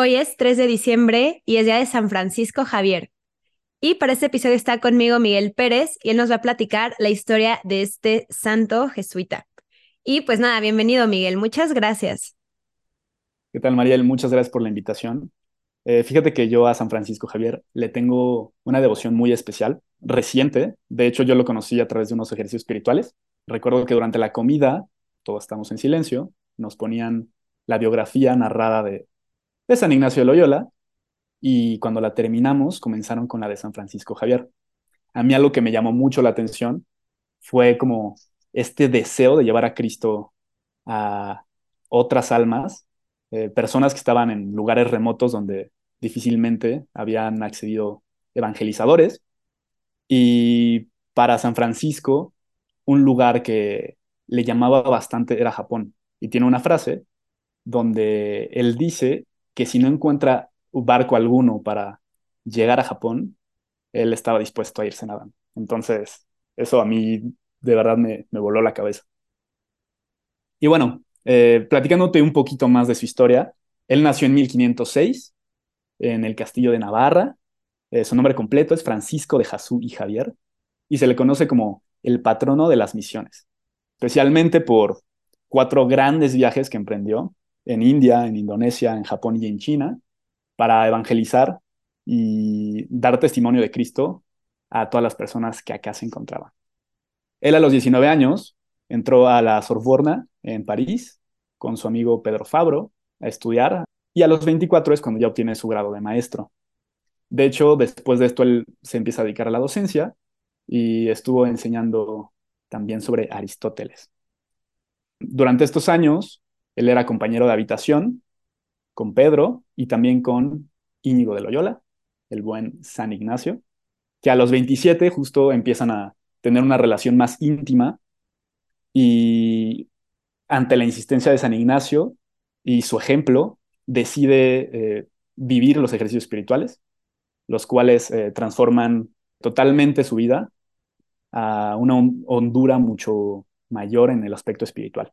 Hoy es 3 de diciembre y es día de San Francisco Javier. Y para este episodio está conmigo Miguel Pérez y él nos va a platicar la historia de este santo jesuita. Y pues nada, bienvenido Miguel, muchas gracias. ¿Qué tal Mariel? Muchas gracias por la invitación. Eh, fíjate que yo a San Francisco Javier le tengo una devoción muy especial, reciente. De hecho, yo lo conocí a través de unos ejercicios espirituales. Recuerdo que durante la comida, todos estamos en silencio, nos ponían la biografía narrada de, de San Ignacio de Loyola y cuando la terminamos comenzaron con la de San Francisco Javier. A mí algo que me llamó mucho la atención fue como este deseo de llevar a Cristo a otras almas, eh, personas que estaban en lugares remotos donde difícilmente habían accedido evangelizadores. Y para San Francisco, un lugar que le llamaba bastante era Japón. Y tiene una frase donde él dice que si no encuentra barco alguno para llegar a Japón, él estaba dispuesto a irse nadando. Entonces, eso a mí de verdad me, voló la cabeza. Y bueno, eh, platicándote un poquito más de su historia, él nació en 1506 en el castillo de Navarra. Eh, su nombre completo es Francisco de Jasú y Javier y se le conoce como el patrono de las misiones, especialmente por cuatro grandes viajes que emprendió en India, en Indonesia, en Japón y en China para evangelizar y dar testimonio de Cristo a todas las personas que acá se encontraban. Él a los 19 años entró a la Sorbona en París con su amigo Pedro Fabro a estudiar y a los 24 es cuando ya obtiene su grado de maestro. De hecho, después de esto él se empieza a dedicar a la docencia y estuvo enseñando también sobre Aristóteles. Durante estos años, él era compañero de habitación con Pedro y también con Íñigo de Loyola, el buen San Ignacio, que a los 27 justo empiezan a tener una relación más íntima y ante la insistencia de San Ignacio y su ejemplo, decide eh, vivir los ejercicios espirituales, los cuales eh, transforman totalmente su vida a una hondura mucho mayor en el aspecto espiritual.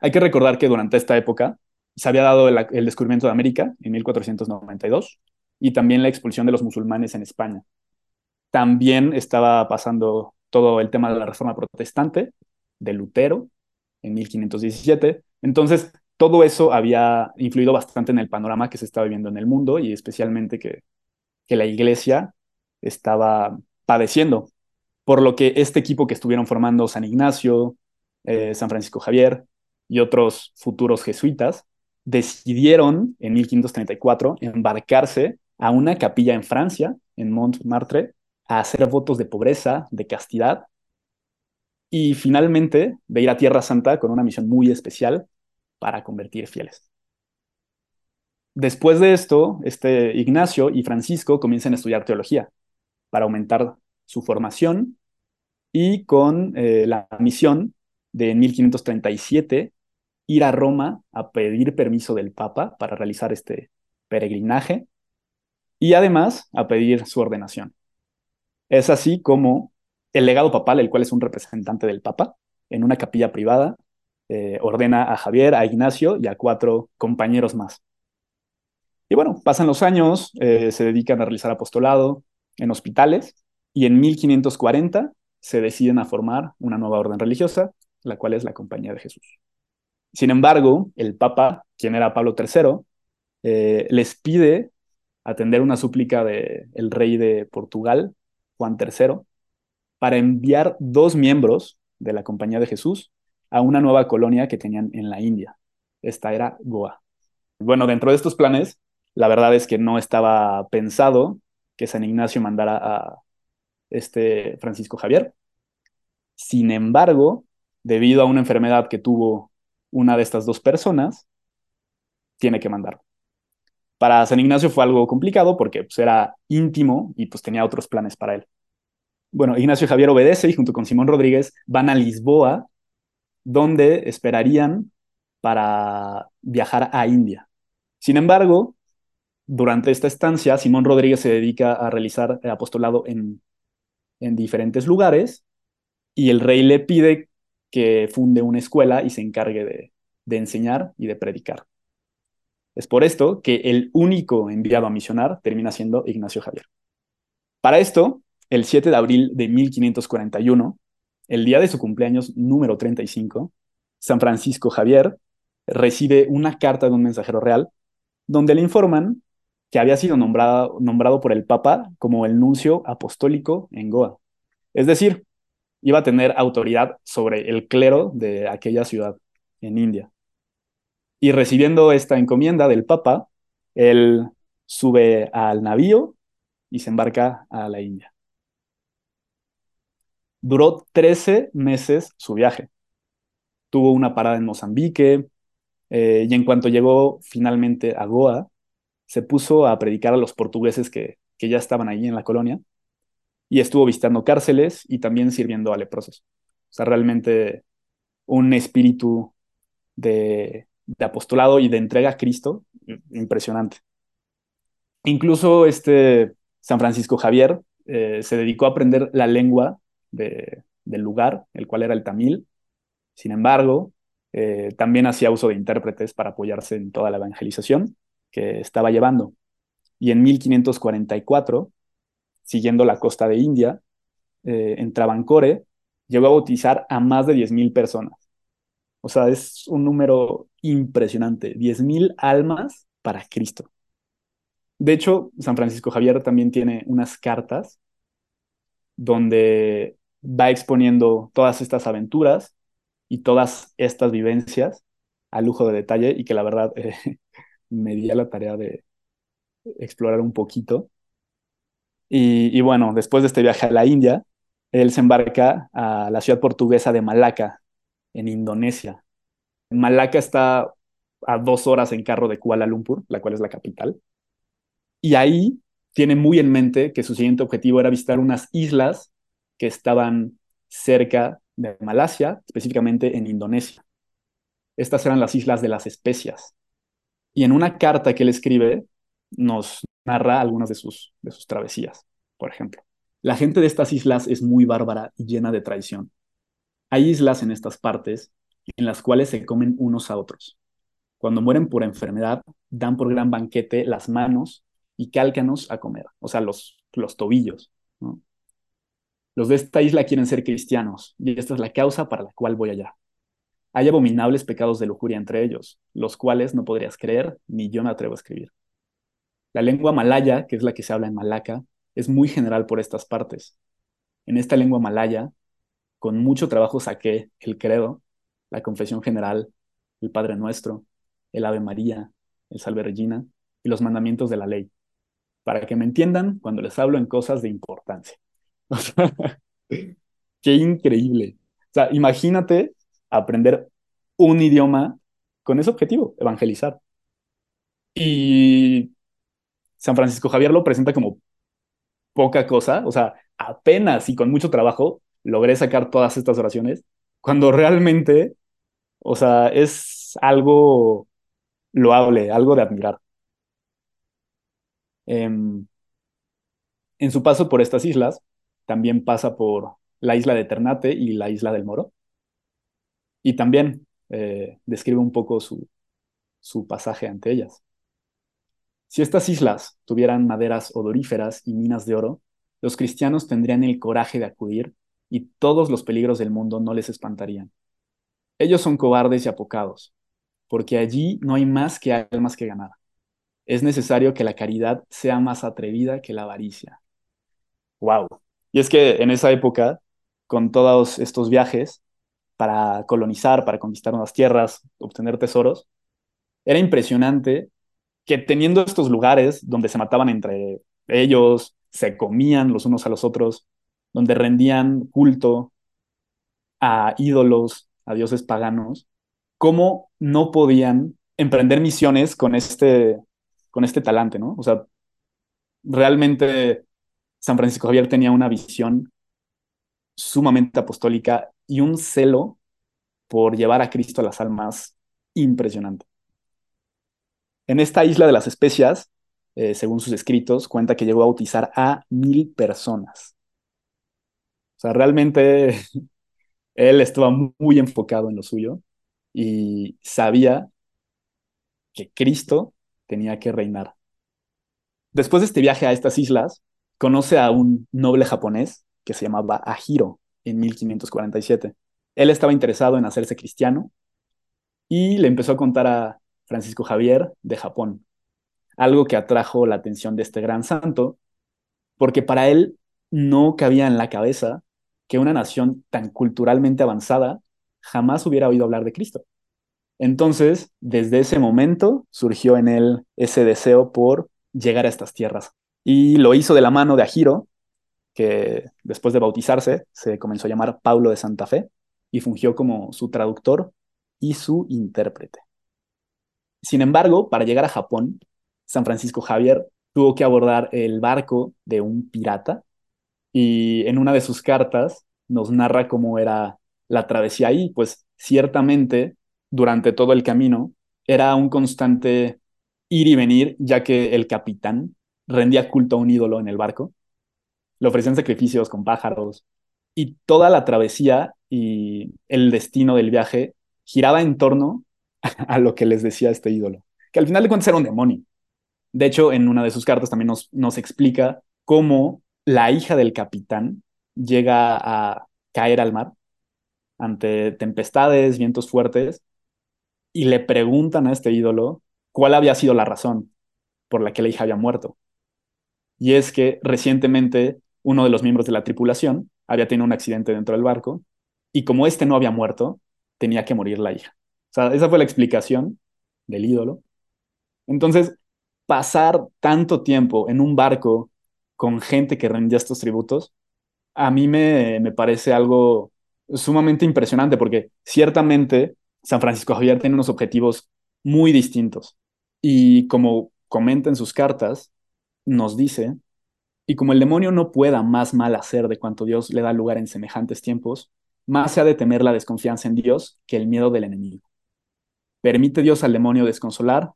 Hay que recordar que durante esta época se había dado el, descubrimiento de América en 1492 y también la expulsión de los musulmanes en España. También estaba pasando todo el tema de la reforma protestante de Lutero en 1517. Entonces, todo eso había influido bastante en el panorama que se estaba viviendo en el mundo y especialmente que, la iglesia estaba padeciendo. Por lo que este equipo que estuvieron formando San Ignacio, eh, San Francisco Javier y otros futuros jesuitas decidieron en 1534 embarcarse a una capilla en Francia, en Montmartre, a hacer votos de pobreza, de castidad y finalmente de ir a Tierra Santa con una misión muy especial para convertir fieles. Después de esto, este Ignacio y Francisco comienzan a estudiar teología para aumentar su formación y con eh, la misión de 1537 ir a Roma a pedir permiso del Papa para realizar este peregrinaje y además a pedir su ordenación. Es así como el legado papal, el cual es un representante del Papa, en una capilla privada, eh, ordena a Javier, a Ignacio y a cuatro compañeros más. Y bueno, pasan los años, eh, se dedican a realizar apostolado en hospitales y en 1540 se deciden a formar una nueva orden religiosa, la cual es la Compañía de Jesús. Sin embargo, el Papa, quien era Pablo III, eh, les pide atender una súplica del rey de Portugal, Juan III, para enviar dos miembros de la Compañía de Jesús a una nueva colonia que tenían en la India. Esta era Goa. Bueno, dentro de estos planes, la verdad es que no estaba pensado que San Ignacio mandara a este Francisco Javier. Sin embargo, debido a una enfermedad que tuvo una de estas dos personas tiene que mandar. Para San Ignacio fue algo complicado porque pues, era íntimo y pues tenía otros planes para él. Bueno, Ignacio Javier obedece y junto con Simón Rodríguez van a Lisboa, donde esperarían para viajar a India. Sin embargo, durante esta estancia, Simón Rodríguez se dedica a realizar el apostolado en, en diferentes lugares y el rey le pide que funde una escuela y se encargue de, enseñar y de predicar. Es por esto que el único enviado a misionar termina siendo Ignacio Javier. Para esto, el 7 de abril de 1541, el día de su cumpleaños número 35, San Francisco Javier recibe una carta de un mensajero real donde le informan que había sido nombrado, nombrado por el Papa como el nuncio apostólico en Goa. Es decir, iba a tener autoridad sobre el clero de aquella ciudad en India. Y recibiendo esta encomienda del Papa, él sube al navío y se embarca a la India. Duró 13 meses su viaje. Tuvo una parada en Mozambique eh, y en cuanto llegó finalmente a Goa, se puso a predicar a los portugueses que, que ya estaban allí en la colonia y estuvo visitando cárceles y también sirviendo a leprosos. O sea, realmente un espíritu de, apostolado y de entrega a Cristo impresionante. Incluso este San Francisco Javier eh, se dedicó a aprender la lengua del lugar, el cual era el tamil. Sin embargo, eh, también hacía uso de intérpretes para apoyarse en toda la evangelización que estaba llevando. Y en 1544, siguiendo la costa de India, eh, en Travancore, llegó a bautizar a más de 10.000 personas. O sea, es un número impresionante, 10.000 almas para Cristo. De hecho, San Francisco Javier también tiene unas cartas donde va exponiendo todas estas aventuras y todas estas vivencias a lujo de detalle y que la verdad eh, me di a la tarea de explorar un poquito. Y, bueno, después de este viaje a la India, él se embarca a la ciudad portuguesa de Malaca, en Indonesia. Malaca está a dos horas en carro de Kuala Lumpur, la cual es la capital. Y ahí tiene muy en mente que su siguiente objetivo era visitar unas islas que estaban cerca de Malasia, específicamente en Indonesia. Estas eran las islas de las especias. Y en una carta que él escribe, nos narra algunas de sus, de sus travesías. Por ejemplo, la gente de estas islas es muy bárbara y llena de traición. Hay islas en estas partes en las cuales se comen unos a otros. Cuando mueren por enfermedad, dan por gran banquete las manos y cálcanos a comer, o sea, los, los tobillos. Los de esta isla quieren ser cristianos y esta es la causa para la cual voy allá. Hay abominables pecados de lujuria entre ellos, los cuales no podrías creer ni yo me atrevo a escribir. La lengua malaya, que es la que se habla en Malaca, es muy general por estas partes. En esta lengua malaya, con mucho trabajo saqué el credo, la confesión general, el Padre Nuestro, el Ave María, el Salve Regina y los mandamientos de la ley, para que me entiendan cuando les hablo en cosas de importancia. qué increíble. O sea, imagínate aprender un idioma con ese objetivo, evangelizar. Y San Francisco Javier lo presenta como poca cosa, o sea, apenas y con mucho trabajo logré sacar todas estas oraciones, cuando realmente, o sea, es algo loable, algo de admirar. Em, en su paso por estas islas, también pasa por la isla de Ternate y la isla del Moro. Y también eh, describe un poco su, su pasaje ante ellas. Si estas islas tuvieran maderas odoríferas y minas de oro, los cristianos tendrían el coraje de acudir y todos los peligros del mundo no les espantarían. Ellos son cobardes y apocados, porque allí no hay más que almas que ganar. Es necesario que la caridad sea más atrevida que la avaricia. ¡Wow! Y es que en esa época, con todos estos viajes, para colonizar, para conquistar nuevas tierras, obtener tesoros, era impresionante que teniendo estos lugares donde se mataban entre ellos, se comían los unos a los otros, donde rendían culto a ídolos, a dioses paganos, cómo no podían emprender misiones con este, con este talante, ¿no? O sea, realmente San Francisco Javier tenía una visión sumamente apostólica y un celo por llevar a Cristo a las almas impresionante. En esta isla de las especias, eh, según sus escritos, cuenta que llegó a bautizar a mil personas. O sea, realmente él estaba muy enfocado en lo suyo y sabía que Cristo tenía que reinar. Después de este viaje a estas islas, conoce a un noble japonés que se llamaba Ahiro en 1547. Él estaba interesado en hacerse cristiano y le empezó a contar a Francisco Javier de Japón, algo que atrajo la atención de este gran santo, porque para él no cabía en la cabeza que una nación tan culturalmente avanzada jamás hubiera oído hablar de Cristo. Entonces, desde ese momento surgió en él ese deseo por llegar a estas tierras. Y lo hizo de la mano de Ajiro, que después de bautizarse se comenzó a llamar Pablo de Santa Fe y fungió como su traductor y su intérprete. Sin embargo, para llegar a Japón, San Francisco Javier tuvo que abordar el barco de un pirata y en una de sus cartas nos narra cómo era la travesía ahí, pues ciertamente durante todo el camino era un constante ir y venir, ya que el capitán rendía culto a un ídolo en el barco, le ofrecían sacrificios con pájaros y toda la travesía y el destino del viaje giraba en torno a lo que les decía este ídolo, que al final de cuentas era un demonio. De hecho, en una de sus cartas también nos, nos explica cómo la hija del capitán llega a caer al mar ante tempestades, vientos fuertes, y le preguntan a este ídolo cuál había sido la razón por la que la hija había muerto. Y es que recientemente uno de los miembros de la tripulación había tenido un accidente dentro del barco, y como este no había muerto, tenía que morir la hija. Sea, esa fue la explicación del ídolo. Entonces, pasar tanto tiempo en un barco con gente que rendía estos tributos, a mí me, me parece algo sumamente impresionante porque ciertamente San Francisco Javier tiene unos objetivos muy distintos. Y como comenta en sus cartas, nos dice, y como el demonio no pueda más mal hacer de cuanto Dios le da lugar en semejantes tiempos, más se ha de temer la desconfianza en Dios que el miedo del enemigo. Permite Dios al demonio desconsolar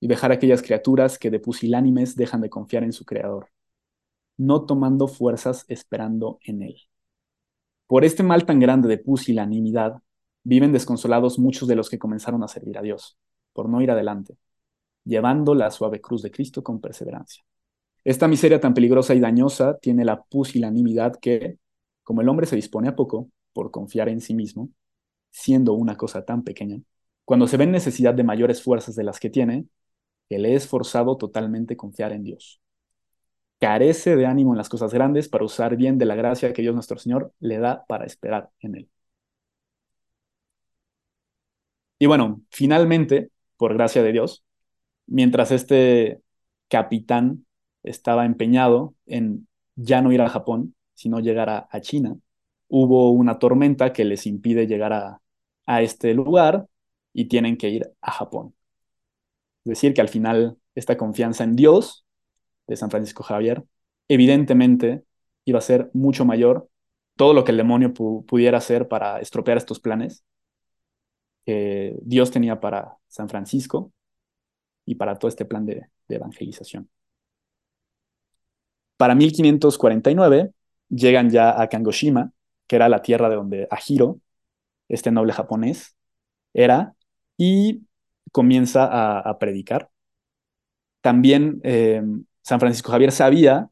y dejar a aquellas criaturas que de pusilánimes dejan de confiar en su Creador, no tomando fuerzas esperando en Él. Por este mal tan grande de pusilanimidad, viven desconsolados muchos de los que comenzaron a servir a Dios, por no ir adelante, llevando la suave cruz de Cristo con perseverancia. Esta miseria tan peligrosa y dañosa tiene la pusilanimidad que, como el hombre se dispone a poco, por confiar en sí mismo, siendo una cosa tan pequeña, cuando se ve en necesidad de mayores fuerzas de las que tiene, que le es forzado totalmente confiar en Dios. Carece de ánimo en las cosas grandes para usar bien de la gracia que Dios nuestro Señor le da para esperar en Él. Y bueno, finalmente, por gracia de Dios, mientras este capitán estaba empeñado en ya no ir a Japón, sino llegar a, China, hubo una tormenta que les impide llegar a, a este lugar y tienen que ir a Japón. Es decir, que al final esta confianza en Dios de San Francisco Javier, evidentemente iba a ser mucho mayor todo lo que el demonio pudiera hacer para estropear estos planes que Dios tenía para San Francisco y para todo este plan de, evangelización. Para 1549 llegan ya a Kangoshima, que era la tierra de donde Ahiro, este noble japonés, era, y comienza a, predicar. También eh, San Francisco Javier sabía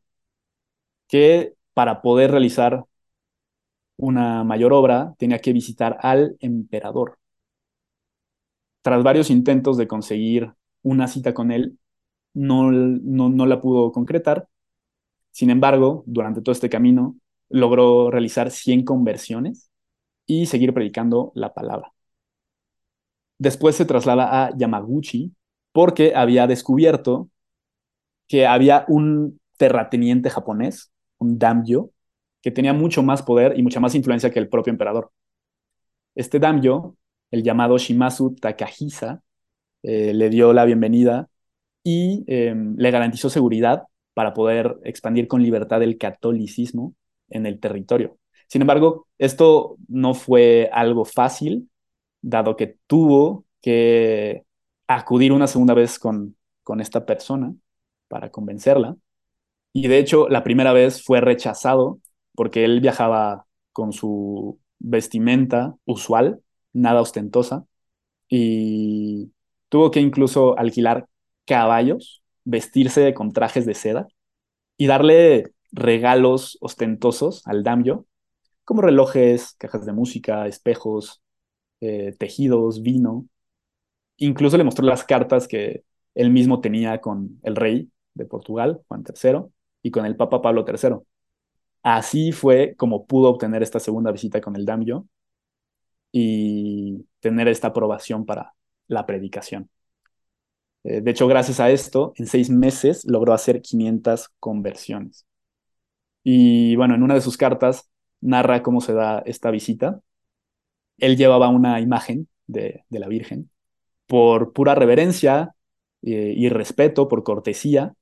que para poder realizar una mayor obra tenía que visitar al emperador. Tras varios intentos de conseguir una cita con él, no, no, no la pudo concretar. Sin embargo, durante todo este camino, logró realizar 100 conversiones y seguir predicando la palabra. Después se traslada a Yamaguchi porque había descubierto que había un terrateniente japonés, un daimyo, que tenía mucho más poder y mucha más influencia que el propio emperador. Este daimyo, el llamado Shimazu Takahisa, eh, le dio la bienvenida y em, le garantizó seguridad para poder expandir con libertad el catolicismo en el territorio. Sin embargo, esto no fue algo fácil, dado que tuvo que acudir una segunda vez con, con esta persona para convencerla. Y de hecho, la primera vez fue rechazado porque él viajaba con su vestimenta usual, nada ostentosa, y tuvo que incluso alquilar caballos, vestirse con trajes de seda y darle regalos ostentosos al daimyo, como relojes, cajas de música, espejos, eh, tejidos, vino. Incluso le mostró las cartas que él mismo tenía con el rey de Portugal, Juan III, y con el Papa Pablo III. Así fue como pudo obtener esta segunda visita con el daimyo y tener esta aprobación para la predicación. Eh, de hecho, gracias a esto, en seis meses logró hacer 500 conversiones. Y bueno, en una de sus cartas narra cómo se da esta visita. Él llevaba una imagen de, la Virgen. Por pura reverencia eh, y respeto, por cortesía,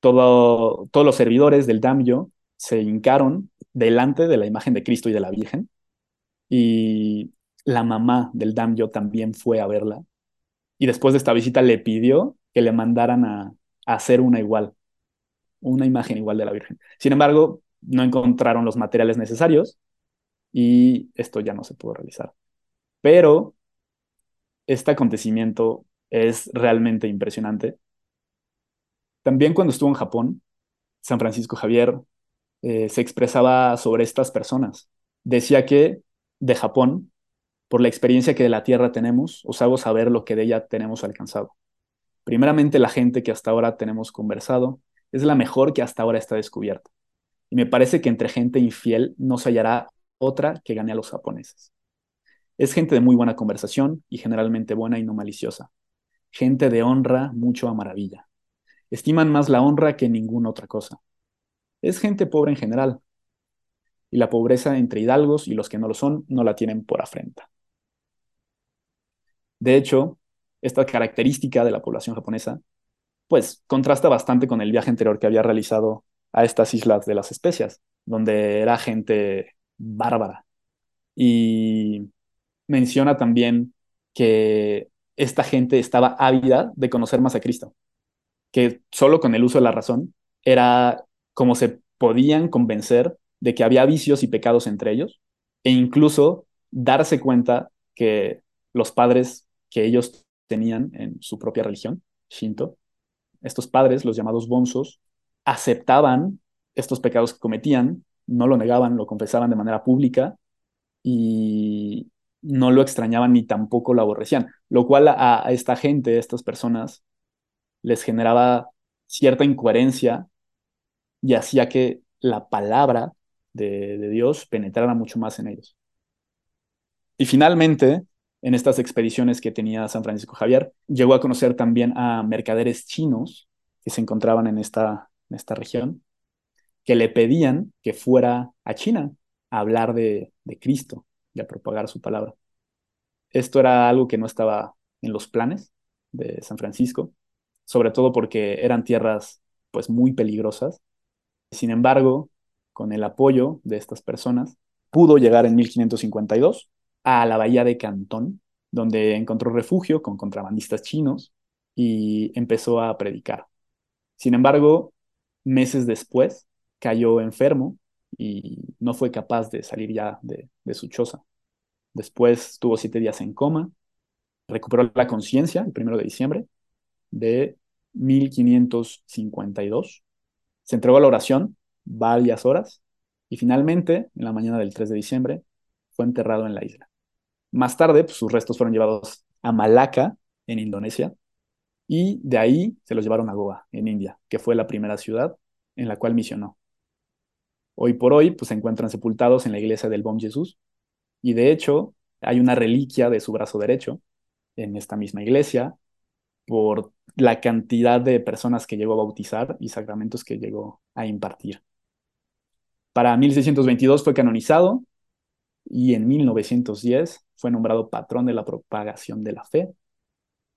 todo, todos los servidores del Damyo se hincaron delante de la imagen de Cristo y de la Virgen. Y la mamá del Damyo también fue a verla y después de esta visita le pidió que le mandaran a, hacer una igual, una imagen igual de la Virgen. Sin embargo, no encontraron los materiales necesarios y esto ya no se pudo realizar. Pero este acontecimiento es realmente impresionante. También cuando estuvo en Japón, San Francisco Javier eh, se expresaba sobre estas personas. Decía que de Japón por la experiencia que de la Tierra tenemos, os hago saber lo que de ella tenemos alcanzado. Primeramente, la gente que hasta ahora tenemos conversado es la mejor que hasta ahora está descubierta. Y me parece que entre gente infiel no se hallará otra que gane a los japoneses. Es gente de muy buena conversación y generalmente buena y no maliciosa. Gente de honra mucho a maravilla. Estiman más la honra que ninguna otra cosa. Es gente pobre en general. Y la pobreza entre hidalgos y los que no lo son no la tienen por afrenta. De hecho, esta característica de la población japonesa, pues contrasta bastante con el viaje anterior que había realizado a estas islas de las especias, donde era gente bárbara. Y menciona también que esta gente estaba ávida de conocer más a Cristo, que solo con el uso de la razón era como se podían convencer de que había vicios y pecados entre ellos, e incluso darse cuenta que los padres que ellos tenían en su propia religión, Shinto. Estos padres, los llamados bonzos, aceptaban estos pecados que cometían, no lo negaban, lo confesaban de manera pública y no lo extrañaban ni tampoco lo aborrecían, lo cual a, esta gente, a estas personas, les generaba cierta incoherencia y hacía que la palabra de, de Dios penetrara mucho más en ellos. Y finalmente, en estas expediciones que tenía San Francisco Javier. Llegó a conocer también a mercaderes chinos que se encontraban en esta, en esta región, que le pedían que fuera a China a hablar de, de Cristo y a propagar su palabra. Esto era algo que no estaba en los planes de San Francisco, sobre todo porque eran tierras pues muy peligrosas. Sin embargo, con el apoyo de estas personas, pudo llegar en 1552 a la bahía de Cantón, donde encontró refugio con contrabandistas chinos y empezó a predicar. Sin embargo, meses después cayó enfermo y no fue capaz de salir ya de, su choza. Después tuvo siete días en coma, recuperó la conciencia el primero de diciembre de 1552, se entregó a la oración varias horas y finalmente, en la mañana del 3 de diciembre, fue enterrado en la isla. Más tarde, pues, sus restos fueron llevados a Malaca, en Indonesia, y de ahí se los llevaron a Goa, en India, que fue la primera ciudad en la cual misionó. Hoy por hoy, pues se encuentran sepultados en la iglesia del Bom Jesús, y de hecho, hay una reliquia de su brazo derecho en esta misma iglesia por la cantidad de personas que llegó a bautizar y sacramentos que llegó a impartir. Para 1622 fue canonizado y en 1910 fue nombrado patrón de la propagación de la fe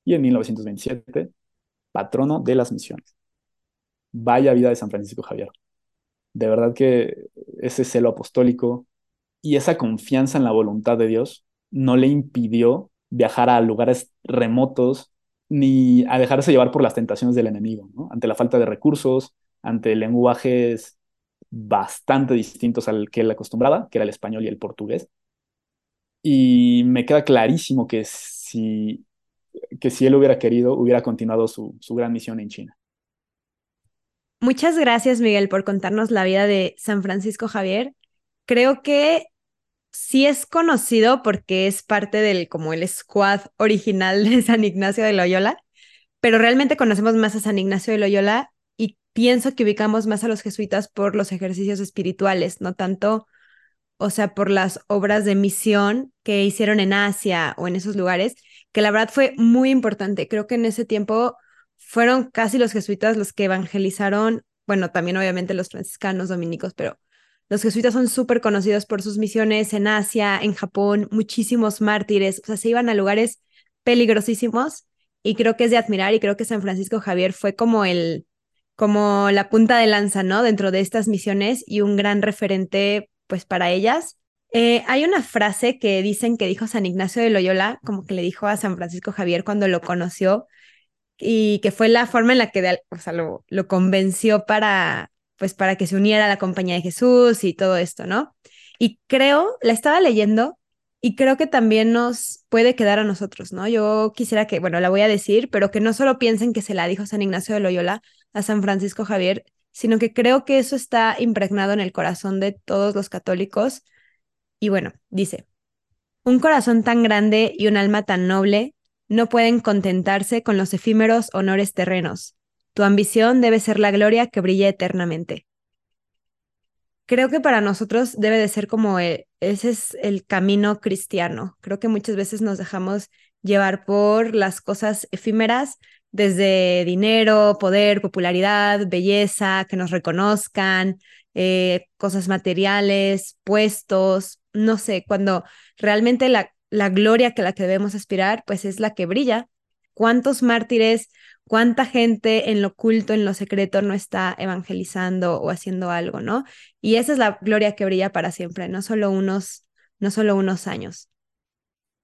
y en 1927 patrono de las misiones. Vaya vida de San Francisco Javier. De verdad que ese celo apostólico y esa confianza en la voluntad de Dios no le impidió viajar a lugares remotos ni a dejarse llevar por las tentaciones del enemigo, ante la falta de recursos, ante lenguajes bastante distintos al que él acostumbraba, que era el español y el portugués. Y me queda clarísimo que si que si él hubiera querido, hubiera continuado su, su gran misión en China. Muchas gracias, Miguel, por contarnos la vida de San Francisco Javier. Creo que sí es conocido porque es parte del como el squad original de San Ignacio de Loyola, pero realmente conocemos más a San Ignacio de Loyola y pienso que ubicamos más a los jesuitas por los ejercicios espirituales, no tanto, o sea, por las obras de misión que hicieron en Asia o en esos lugares, que la verdad fue muy importante. Creo que en ese tiempo fueron casi los jesuitas los que evangelizaron, bueno, también obviamente los franciscanos dominicos, pero los jesuitas son súper conocidos por sus misiones en Asia, en Japón, muchísimos mártires, o sea, se iban a lugares peligrosísimos y creo que es de admirar y creo que San Francisco Javier fue como el, como la punta de lanza, ¿no? Dentro de estas misiones y un gran referente, pues, para ellas. Eh, hay una frase que dicen que dijo San Ignacio de Loyola, como que le dijo a San Francisco Javier cuando lo conoció, y que fue la forma en la que o sea, lo, lo convenció para, pues para que se uniera a la compañía de Jesús y todo esto, ¿no? Y creo, la estaba leyendo y creo que también nos puede quedar a nosotros, ¿no? Yo quisiera que, bueno, la voy a decir, pero que no solo piensen que se la dijo San Ignacio de Loyola a San Francisco Javier, sino que creo que eso está impregnado en el corazón de todos los católicos. Y bueno, dice, un corazón tan grande y un alma tan noble no pueden contentarse con los efímeros honores terrenos, tu ambición debe ser la gloria que brilla eternamente. Creo que para nosotros debe de ser como ese es el camino cristiano. Creo que muchas veces nos dejamos llevar por las cosas efímeras, desde dinero, poder, popularidad, belleza, que nos reconozcan, eh, cosas materiales, puestos, no sé, cuando realmente la, la gloria que la que debemos aspirar, pues es la que brilla. ¿Cuántos mártires cuánta gente en lo oculto, en lo secreto, no está evangelizando o haciendo algo, ¿no? Y esa es la gloria que brilla para siempre, no solo unos, no solo unos años.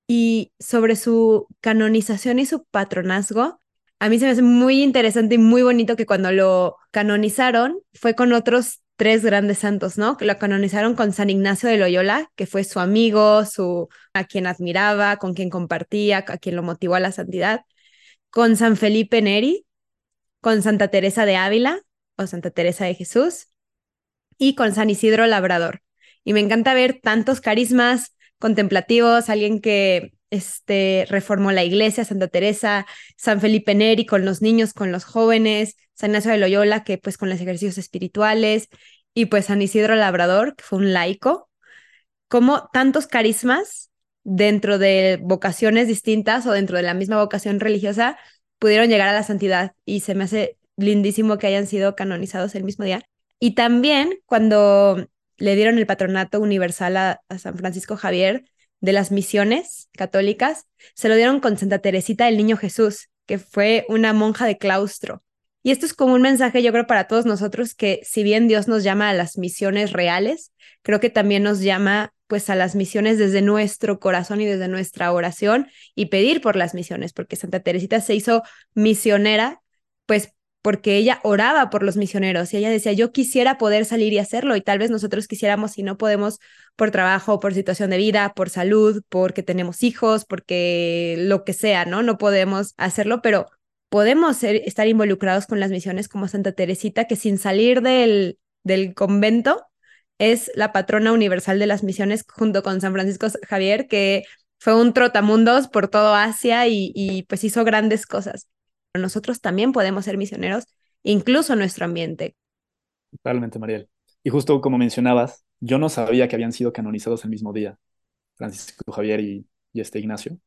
Y sobre su canonización y su patronazgo, a mí se me hace muy interesante y muy bonito que cuando lo canonizaron fue con otros tres grandes santos, ¿no? Que lo canonizaron con San Ignacio de Loyola, que fue su amigo, su a quien admiraba, con quien compartía, a quien lo motivó a la santidad con San Felipe Neri, con Santa Teresa de Ávila o Santa Teresa de Jesús y con San Isidro Labrador. Y me encanta ver tantos carismas contemplativos, alguien que este, reformó la iglesia, Santa Teresa, San Felipe Neri con los niños, con los jóvenes, San Ignacio de Loyola, que pues con los ejercicios espirituales, y pues San Isidro Labrador, que fue un laico, como tantos carismas dentro de vocaciones distintas o dentro de la misma vocación religiosa pudieron llegar a la santidad y se me hace lindísimo que hayan sido canonizados el mismo día. Y también cuando le dieron el patronato universal a, San Francisco Javier de las misiones católicas, se lo dieron con Santa Teresita del Niño Jesús, que fue una monja de claustro. Y esto es como un mensaje, yo creo, para todos nosotros, que si bien Dios nos llama a las misiones reales, creo que también nos llama pues a las misiones desde nuestro corazón y desde nuestra oración y pedir por las misiones, porque Santa Teresita se hizo misionera, pues porque ella oraba por los misioneros y ella decía, yo quisiera poder salir y hacerlo y tal vez nosotros quisiéramos si no podemos por trabajo, por situación de vida, por salud, porque tenemos hijos, porque lo que sea, ¿no? No podemos hacerlo, pero podemos estar involucrados con las misiones como Santa Teresita, que sin salir del, convento es la patrona universal de las misiones junto con San Francisco Javier, que fue un trotamundos por todo Asia y, pues hizo grandes cosas. Nosotros también podemos ser misioneros, incluso en nuestro ambiente. Totalmente, Mariel. Y justo como mencionabas, yo no sabía que habían sido canonizados el mismo día, Francisco Javier y este Ignacio.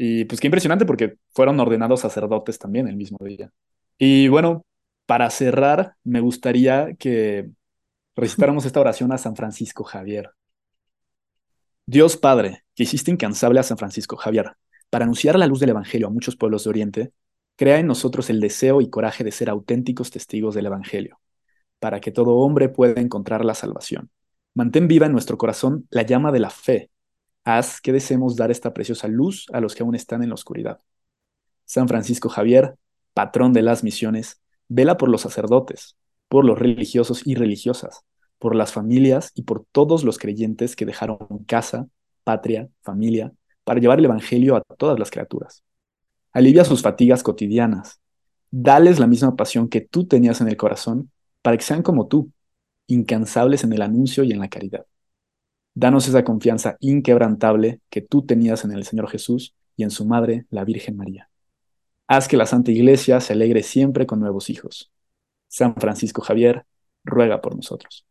Y pues qué impresionante porque fueron ordenados sacerdotes también el mismo día. Y bueno, para cerrar, me gustaría que recitáramos esta oración a San Francisco Javier. Dios Padre, que hiciste incansable a San Francisco Javier para anunciar la luz del Evangelio a muchos pueblos de Oriente, crea en nosotros el deseo y coraje de ser auténticos testigos del Evangelio, para que todo hombre pueda encontrar la salvación. Mantén viva en nuestro corazón la llama de la fe. Haz que deseemos dar esta preciosa luz a los que aún están en la oscuridad. San Francisco Javier, patrón de las misiones, vela por los sacerdotes, por los religiosos y religiosas, por las familias y por todos los creyentes que dejaron casa, patria, familia, para llevar el Evangelio a todas las criaturas. alivia sus fatigas cotidianas. Dales la misma pasión que tú tenías en el corazón para que sean como tú, incansables en el anuncio y en la caridad. Danos esa confianza inquebrantable que tú tenías en el Señor Jesús y en su Madre, la Virgen María. Haz que la Santa Iglesia se alegre siempre con nuevos hijos. San Francisco Javier, ruega por nosotros.